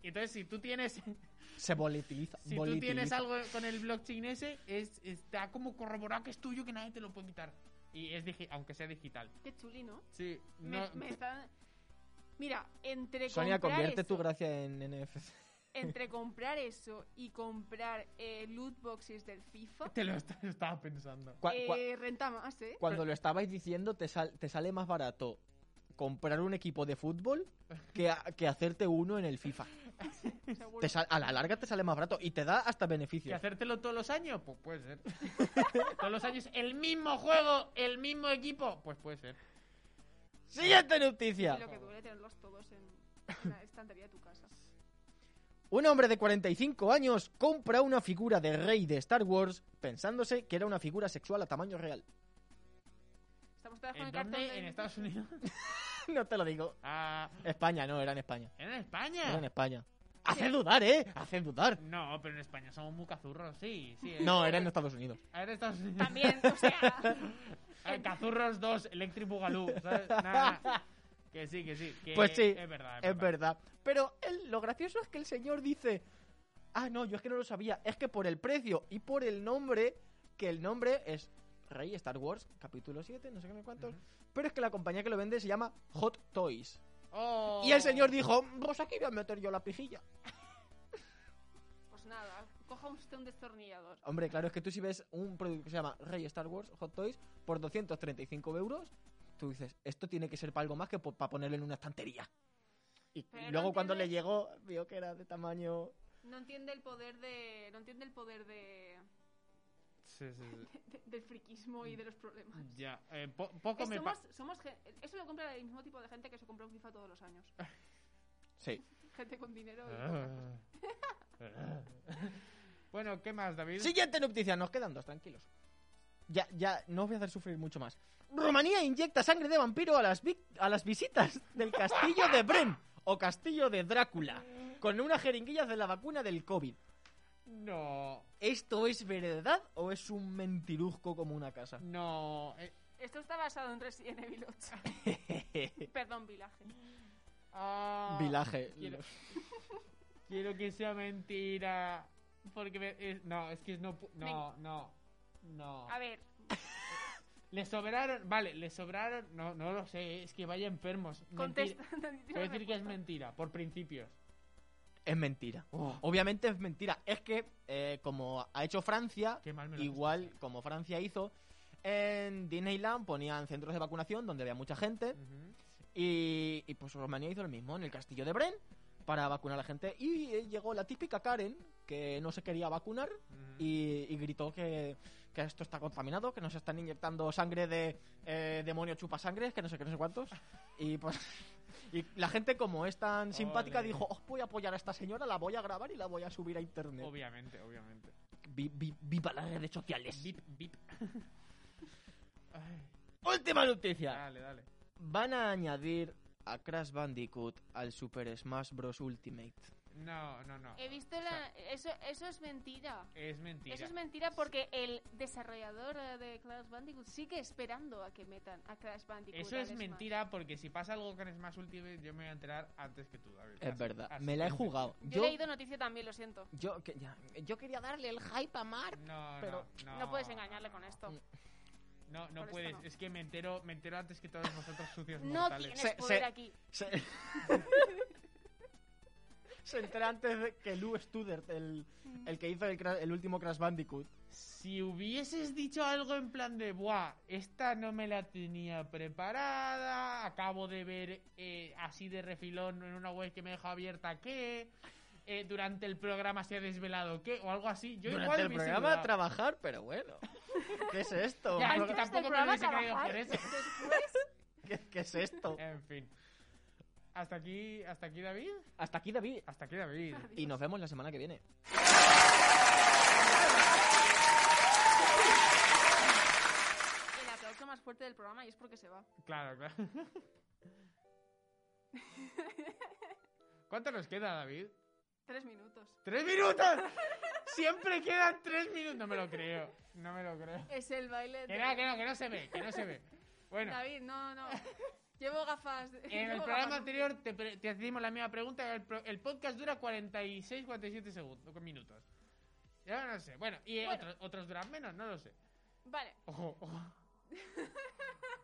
Y entonces si tú tienes Se volatiliza. si tú tienes algo con el blockchain ese, es, está como corroborado que es tuyo que nadie te lo puede quitar. Y es digi- aunque sea digital. Qué chuli, ¿no? Sí, Me, no, me está... Mira, entre Sonia, convierte tu gracia en NFC. Entre comprar eso y comprar eh, loot boxes del FIFA, te lo est- estaba pensando. Eh, renta más, ¿eh? cuando lo estabais diciendo, te, sal- te sale más barato comprar un equipo de fútbol que, a- que hacerte uno en el FIFA. Te sal- a la larga te sale más barato y te da hasta ¿Que beneficios. hacértelo todos los años? Pues puede ser. todos los años el mismo juego, el mismo equipo, pues puede ser. Siguiente noticia. Y lo que duele tenerlos todos en la estantería de tu casa. Un hombre de 45 años compra una figura de rey de Star Wars pensándose que era una figura sexual a tamaño real. Estamos todas con ¿En el dónde? de- ¿En Estados Unidos? no te lo digo. Ah, España, no, era en España. ¿Era en Era España? en España. Hace dudar, ¿eh? Hace dudar. No, pero en España somos muy cazurros, sí. sí eh. No, era en Estados Unidos. Ah, Era en Estados Unidos. También, o sea... Ah, Cazurros 2, Electric Boogaloo. ¿sabes? Nada, nada. Que sí, que sí. que Pues sí, Es verdad. Es verdad. Pero el- lo gracioso es que el señor dice, ah, no, yo es que no lo sabía, es que por el precio y por el nombre que el nombre es Rey Star Wars, capítulo 7, no sé qué no sé cuántos. Pero es que la compañía que lo vende se llama Hot Toys. Oh. Y el señor dijo, pues aquí voy a meter yo la pijilla. Pues nada, coja usted un destornillador. Hombre, claro, es que tú si ves un producto que se llama Rey Star Wars Hot Toys por 235 euros, tú dices, esto tiene que ser para algo más que para ponerlo en una estantería. Y Pero no luego cuando le llegó, vio que era de tamaño... No entiende el poder de. No entiende el poder de. Sí, sí, sí. de- del friquismo y de los problemas. Ya, eh, po- poco Es- me somos, somos eso lo compra el mismo tipo de gente que se compra un FIFA todos los años. Sí. Gente con dinero y Ah. bueno, ¿qué más, David? Siguiente noticia, nos quedan dos, tranquilos. Ya, ya, no os voy a hacer sufrir mucho más. Rumanía inyecta sangre de vampiro a las, vi- a las visitas del castillo de Bren o castillo de Drácula con una jeringuilla de la vacuna del COVID. No, ¿Esto es verdad o es un mentiruzco como una casa? no. eh, Esto está basado en Resident Evil 8. Perdón, Village. ah, Vilaje. Quiero, quiero que sea mentira. Porque me- es- no, es que no, pu- no, no, no. A ver, Le sobraron, vale, le sobraron, no, no lo sé, es que vaya enfermos. contesta. Voy a decir que es mentira, por principios. Es mentira. Oh. Obviamente es mentira. Es que, eh, como ha hecho Francia, igual como Francia hizo, en Disneyland ponían centros de vacunación donde había mucha gente. Y, y pues Rumanía hizo lo mismo en el castillo de Bren para vacunar a la gente. Y eh, llegó la típica Karen que no se quería vacunar y, y gritó que, que esto está contaminado, que nos están inyectando sangre de eh, demonio chupa sangre, que no sé qué, no sé cuántos. Y pues. Y la gente, como es tan simpática, dijo: Os voy a apoyar a esta señora, la voy a grabar y la voy a subir a internet. Obviamente, obviamente. Vi- vi- viva las redes sociales. Bip, bip. Ay, Última noticia. dale, dale. Van a añadir a Crash Bandicoot al Super Smash Bros. Ultimate. No, no, no. He visto la... Eso, eso es mentira. Es mentira. Eso es mentira porque el desarrollador de Crash Bandicoot sigue esperando a que metan a Crash Bandicoot. Eso es Smash. mentira porque si pasa algo con Smash Ultimate yo me voy a enterar antes que tú, David. Es Así- verdad, así me la he jugado. Yo, Yo, he leído noticia también, lo siento. yo, que- ya, yo quería darle el hype a Mark. No, Pero- no, no. No puedes engañarle con esto. No, no Por puedes. no. Es que me entero, me entero antes que todos vosotros sucios No mortales. tienes Se- poder se- aquí. Se, Se entera antes de que Lou Studert, el, el que hizo el, el último Crash Bandicoot. Si hubieses dicho algo en plan de, buah, esta no me la tenía preparada, acabo de ver eh, así de refilón en una web que me dejó abierta que, eh, durante el programa se ha desvelado que, o algo así, yo Durante igual el programa dudado. trabajar, pero bueno. ¿Qué es esto? Ya, es que del tampoco me hubiese creído trabajar, por eso. ¿Qué, qué es esto? En fin. Hasta aquí, hasta aquí David. Hasta aquí, David. Hasta aquí David. Y nos vemos la semana que viene. el aplauso más fuerte del programa y es porque se va. Claro, claro. ¿Cuánto nos queda, David? Tres minutos. ¡Tres minutos! Siempre quedan tres minutos. No me lo creo. No me lo creo. Es el baile Que de... no, que no, que no se ve, que no se ve. Bueno, David, no, no. Llevo gafas. en el llevo programa gafas. anterior te, te hacemos la misma pregunta. El, pro- el podcast dura 46, 47 segundos, minutos. Ya no sé. Bueno, y Bueno. Otros, otros duran menos, no lo sé. Vale. Ojo, ojo.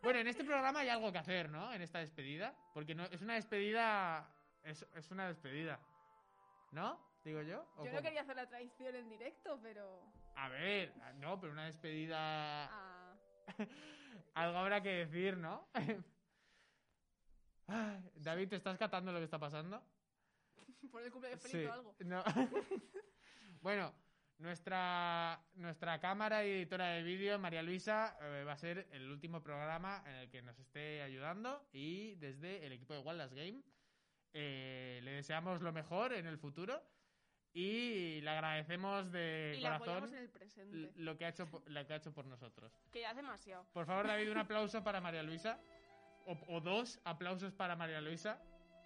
Bueno, en este programa hay algo que hacer, ¿no? En esta despedida. Porque no, es una despedida. Es, es una despedida. ¿No? Digo yo. ¿O Yo no quería hacer la traición en directo, pero... A ver, no, pero una despedida. Ah, Algo habrá que decir, ¿no? David, ¿te estás catando lo que está pasando? por el cumpleaños feliz o algo. No. bueno, nuestra, nuestra cámara y editora de vídeo, María Luisa, eh, va a ser el último programa en el que nos esté ayudando y desde el equipo de Wallace Game eh, le deseamos lo mejor en el futuro y le agradecemos de Y corazón en el presente. lo que, ha hecho, por- lo que ha hecho por nosotros. Que ya es demasiado. Por favor, David, un aplauso para María Luisa. O, o dos aplausos para María Luisa.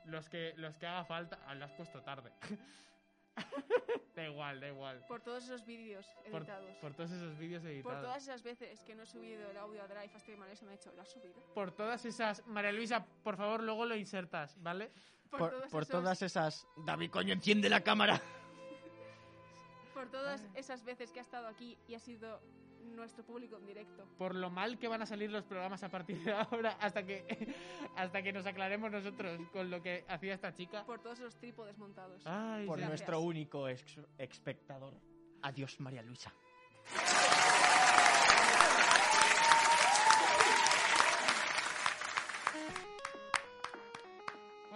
Los que, los que haga falta. Ah, lo has puesto tarde. da igual, da igual. Por todos esos vídeos Por, editados. por todos esos vídeos Por editados. todas esas veces que no he subido el audio a Drive hasta que Manuel se me ha hecho, ¿lo has subido? Por todas esas. María Luisa, por favor, luego lo insertas, ¿vale? Por, todos por esos- todas esas... David, coño, enciende la cámara. Por todas esas veces que ha estado aquí y ha sido nuestro público en directo. Por lo mal que van a salir los programas a partir de ahora hasta que, hasta que nos aclaremos nosotros con lo que hacía esta chica. Por todos los trípodes montados. Ay, Por. Gracias. nuestro único ex- espectador. Adiós, María Luisa.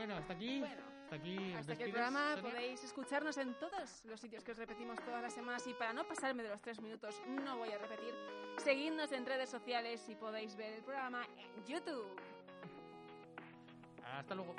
Bueno, hasta aquí. Bueno, hasta aquí. Hasta que el programa Sonia. podéis escucharnos en todos los sitios que os repetimos todas las semanas y para no pasarme de los tres minutos no voy a repetir. Seguidnos en redes sociales y podéis ver el programa en YouTube. Hasta luego.